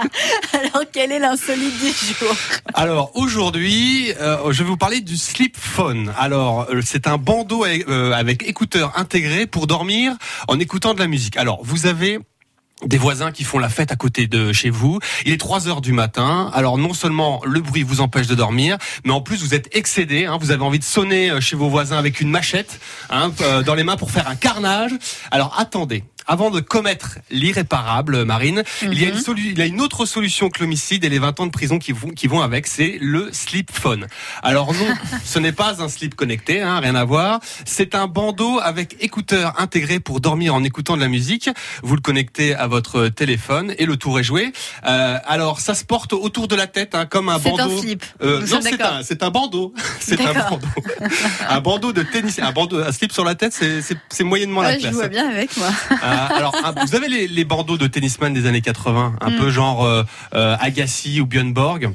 Alors, quel est l'insolite du jour Alors aujourd'hui, euh, je vais vous parler du slip phone. Alors euh, c'est un bandeau avec, euh, avec écouteurs intégrés pour dormir en écoutant de la musique. Alors vous avez des voisins qui font la fête à côté de chez vous. Il est 3 heures du matin. Alors non seulement le bruit vous empêche de dormir, mais en plus vous êtes excédé. Hein, vous avez envie de sonner euh, chez vos voisins avec une machette hein, euh, dans les mains pour faire un carnage. Alors attendez. Avant de commettre l'irréparable, Marine, il, y a une solu- il y a une autre solution que l'homicide et les 20 ans de prison qui vont, qui vont avec, c'est le slip phone. Alors non, ce n'est pas un slip connecté, hein, rien à voir. C'est un bandeau avec écouteurs intégrés pour dormir en écoutant de la musique. Vous le connectez à votre téléphone et le tour est joué. Euh, alors ça se porte autour de la tête, hein, comme un C'est un bandeau. slip. Euh, non, c'est un, c'est un bandeau. C'est un bandeau. un bandeau de tennis, un bandeau, un slip sur la tête, c'est- moyennement la Ouais, Je classe. vois bien avec moi. Euh, alors, vous avez les, les bandeaux de tennisman des années 80, un Mm. peu genre euh, euh, Agassi ou Björn Borg.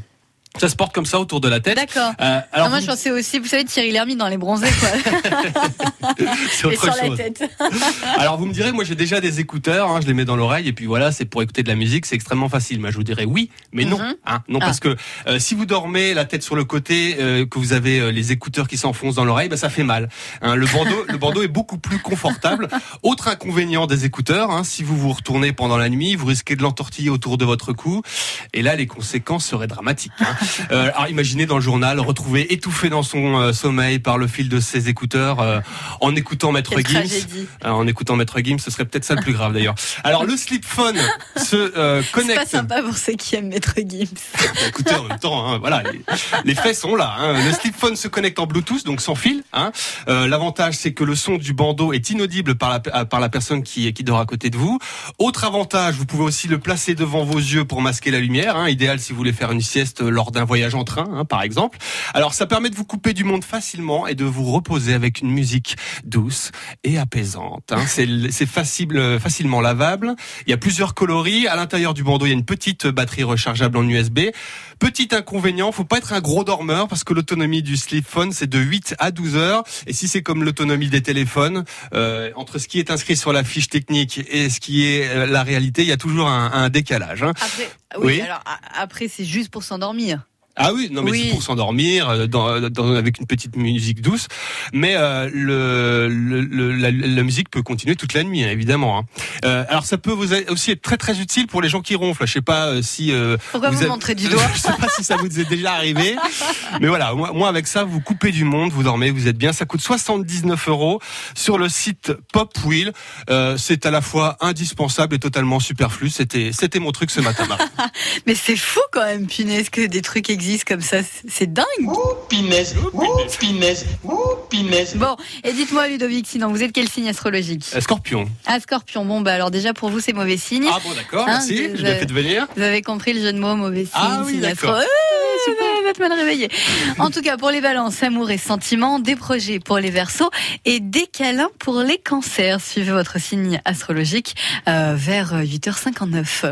Ça se porte comme ça autour de la tête. D'accord. Euh, alors, Ah, moi, vous- je pensais aussi, vous savez, Thierry Lhermitte dans Les Bronzés, quoi. c'est Et autre sur la tête. Alors vous me direz, moi j'ai déjà des écouteurs, hein, je les mets dans l'oreille et puis voilà, c'est pour écouter de la musique, c'est extrêmement facile. Moi je vous dirais oui, mais non, Mhm. hein, non Ah. parce que euh, si vous dormez la tête sur le côté, euh, que vous avez euh, les écouteurs qui s'enfoncent dans l'oreille, bah, ça fait mal. Hein, le bandeau, le bandeau est beaucoup plus confortable. Autre inconvénient des écouteurs, hein, si vous vous retournez pendant la nuit, vous risquez de l'entortiller autour de votre cou, et là les conséquences seraient dramatiques. Euh, alors imaginez dans le journal retrouver étouffé dans son euh, sommeil par le fil de ses écouteurs euh, en écoutant Maître Quelle Gims. Euh, en écoutant Maître Gims, ce serait peut-être ça le plus grave d'ailleurs. Alors le slip phone se euh, C'est pas connecte. sympa pour ceux qui aiment Maître Gims. Écoutez, en même temps, hein, voilà, les, les faits sont là. hein. Le slip phone se connecte en Bluetooth, donc sans fil. hein. L'avantage, c'est que le son du bandeau est inaudible par la, par la personne qui, qui dort à côté de vous. Autre avantage, vous pouvez aussi le placer devant vos yeux pour masquer la lumière. Idéal si vous voulez faire une sieste lors d'un voyage en train, hein, par exemple. Alors, ça permet de vous couper du monde facilement et de vous reposer avec une musique douce et apaisante. hein. C'est facile, facilement lavable. Il y a plusieurs coloris. À l'intérieur du bandeau, il y a une petite batterie rechargeable en USB. Petit inconvénient, faut pas être un gros dormeur parce que l'autonomie du slip phone c'est de 8 à 12 heures. Et si c'est comme l'autonomie des téléphones, euh, entre ce qui est inscrit sur la fiche technique et ce qui est euh, la réalité, il y a toujours un, un décalage. hein. Après, oui, Oui. alors a- après, c'est juste pour s'endormir. Ah oui, non mais Oui. c'est pour s'endormir euh, dans, dans- avec une petite musique douce. Mais euh, le, le- le- la, la musique peut continuer toute la nuit, hein, évidemment. hein. Euh, alors ça peut vous aussi être très très utile pour les gens qui ronflent. Je sais pas euh, si euh, Pourquoi vous, avez- montrez du doigt Je sais pas si ça vous est déjà arrivé, mais voilà, moi, moi, avec ça, vous coupez du monde, vous dormez, vous êtes bien. Ça coûte 79 euros sur le site Popwheel. Euh, c'est à la fois indispensable et totalement superflu. C'était c'était mon truc ce matin. Mais c'est fou quand même, punaise, que des trucs existent comme ça. C'est- dingue. Pinaise, ouh, pinaise, ouh, pinaise. Bon, et dites-moi, Ludovic, sinon, vous êtes quel signe astrologique? Scorpion. Ah, scorpion. Bon, bah alors déjà, pour vous, c'est mauvais signe. Ah bon, d'accord, Hein, merci. je- l'ai fait devenir. Vous avez compris le jeu de mots, mauvais signe, Ah oui, d'accord. astro. Êtes mal réveillé. En tout cas, pour les balances, amour et sentiments, des projets pour les versos et des câlins pour les cancers. Suivez votre signe astrologique euh, vers 8h59.